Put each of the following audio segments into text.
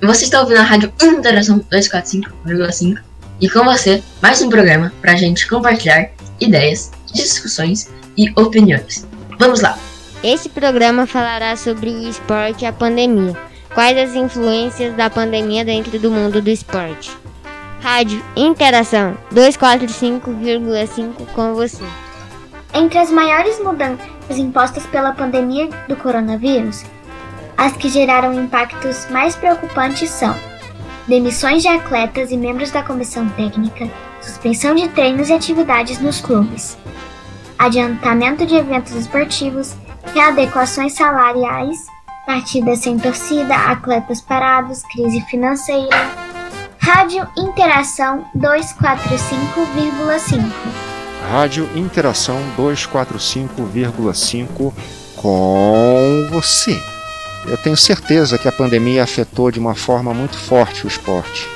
Você está ouvindo a Rádio Interação 245,5 e com você mais um programa para a gente compartilhar ideias, discussões e opiniões. Vamos lá! Esse programa falará sobre o esporte e a pandemia. Quais as influências da pandemia dentro do mundo do esporte? Rádio Interação 245,5 com você. Entre as maiores mudanças impostas pela pandemia do coronavírus, as que geraram impactos mais preocupantes são demissões de atletas e membros da comissão técnica, suspensão de treinos e atividades nos clubes, adiantamento de eventos esportivos, readequações salariais, partidas sem torcida, atletas parados, crise financeira. Rádio Interação 245,5 Rádio Interação 245,5 com você. Eu tenho certeza que a pandemia afetou de uma forma muito forte o esporte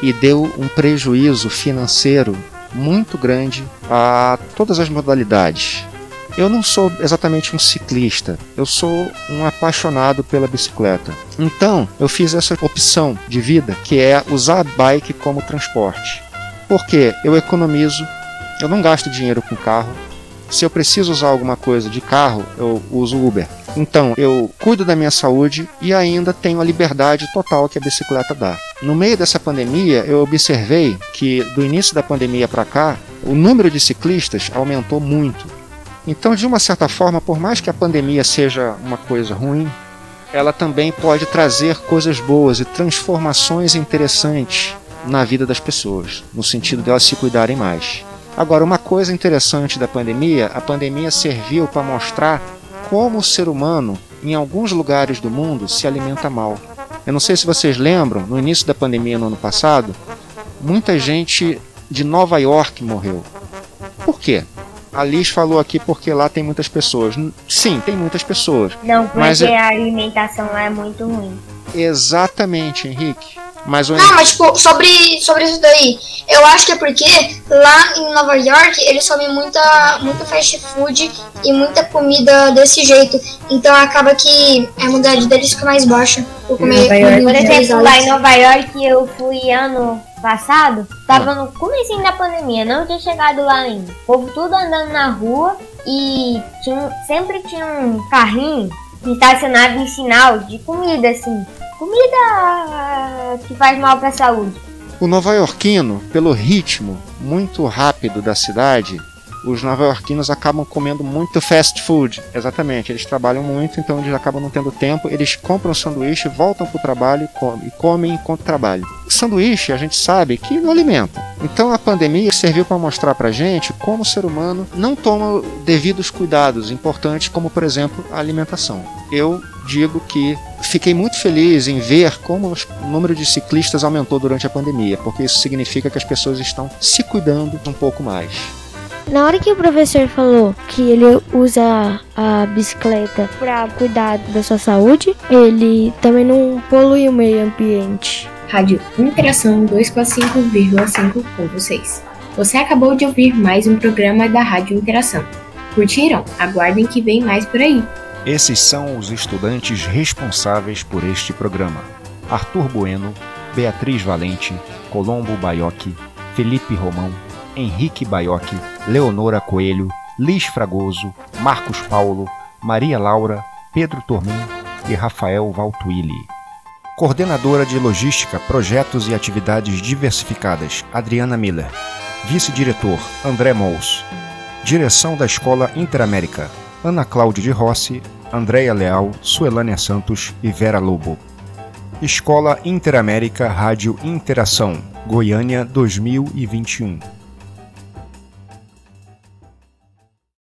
e deu um prejuízo financeiro muito grande a todas as modalidades. Eu não sou exatamente um ciclista, eu sou um apaixonado pela bicicleta. Então, eu fiz essa opção de vida, que é usar a bike como transporte. Porque eu economizo, eu não gasto dinheiro com carro. Se eu preciso usar alguma coisa de carro, eu uso Uber. Então, eu cuido da minha saúde e ainda tenho a liberdade total que a bicicleta dá. No meio dessa pandemia, eu observei que do início da pandemia para cá, o número de ciclistas aumentou muito. Então, de uma certa forma, por mais que a pandemia seja uma coisa ruim, ela também pode trazer coisas boas e transformações interessantes na vida das pessoas, no sentido de elas se cuidarem mais. Agora, uma coisa interessante da pandemia, a pandemia serviu para mostrar como o ser humano, em alguns lugares do mundo, se alimenta mal. Eu não sei se vocês lembram, no início da pandemia no ano passado, muita gente de Nova York morreu. Por quê? A Liz falou aqui porque lá tem muitas pessoas. Sim, tem muitas pessoas. Não, porque mas é... a alimentação lá é muito ruim. Exatamente, Henrique. Mas o... Não, mas tipo, sobre, sobre isso daí, eu acho que é porque lá em Nova York eles comem muita, muito fast food e muita comida desse jeito. Então acaba que a imunidade deles fica mais baixa por comer Por exemplo, lá em Nova York eu fui ano passado, tava ah. no começo da pandemia, não tinha chegado lá ainda. O povo tudo andando na rua e tinha, sempre tinha um carrinho estacionado em sinal de comida, assim. Comida que faz mal para a saúde. O nova-iorquino, pelo ritmo muito rápido da cidade, os nova-iorquinos acabam comendo muito fast food. Exatamente, eles trabalham muito, então eles acabam não tendo tempo. Eles compram sanduíche, voltam para o trabalho e comem, enquanto trabalham. Sanduíche, a gente sabe que não alimenta. Então a pandemia serviu para mostrar para gente como o ser humano não toma devidos cuidados importantes, como por exemplo a alimentação. Eu digo que fiquei muito feliz em ver como o número de ciclistas aumentou durante a pandemia, porque isso significa que as pessoas estão se cuidando um pouco mais. Na hora que o professor falou que ele usa a bicicleta para cuidar da sua saúde, ele também não polui o meio ambiente. Rádio Interação 245,5 com vocês. Você acabou de ouvir mais um programa da Rádio Interação. Curtiram? Aguardem que vem mais por aí. Esses são os estudantes responsáveis por este programa: Arthur Bueno, Beatriz Valente, Colombo Baiocchi, Felipe Romão, Henrique Baiocchi, Leonora Coelho, Liz Fragoso, Marcos Paulo, Maria Laura, Pedro Tormin e Rafael Valtuili. Coordenadora de Logística, Projetos e Atividades Diversificadas, Adriana Miller. Vice-diretor, André Mous. Direção da Escola Interamérica, Ana Cláudia de Rossi, Andréia Leal, Suelânia Santos e Vera Lobo. Escola Interamérica Rádio Interação, Goiânia 2021.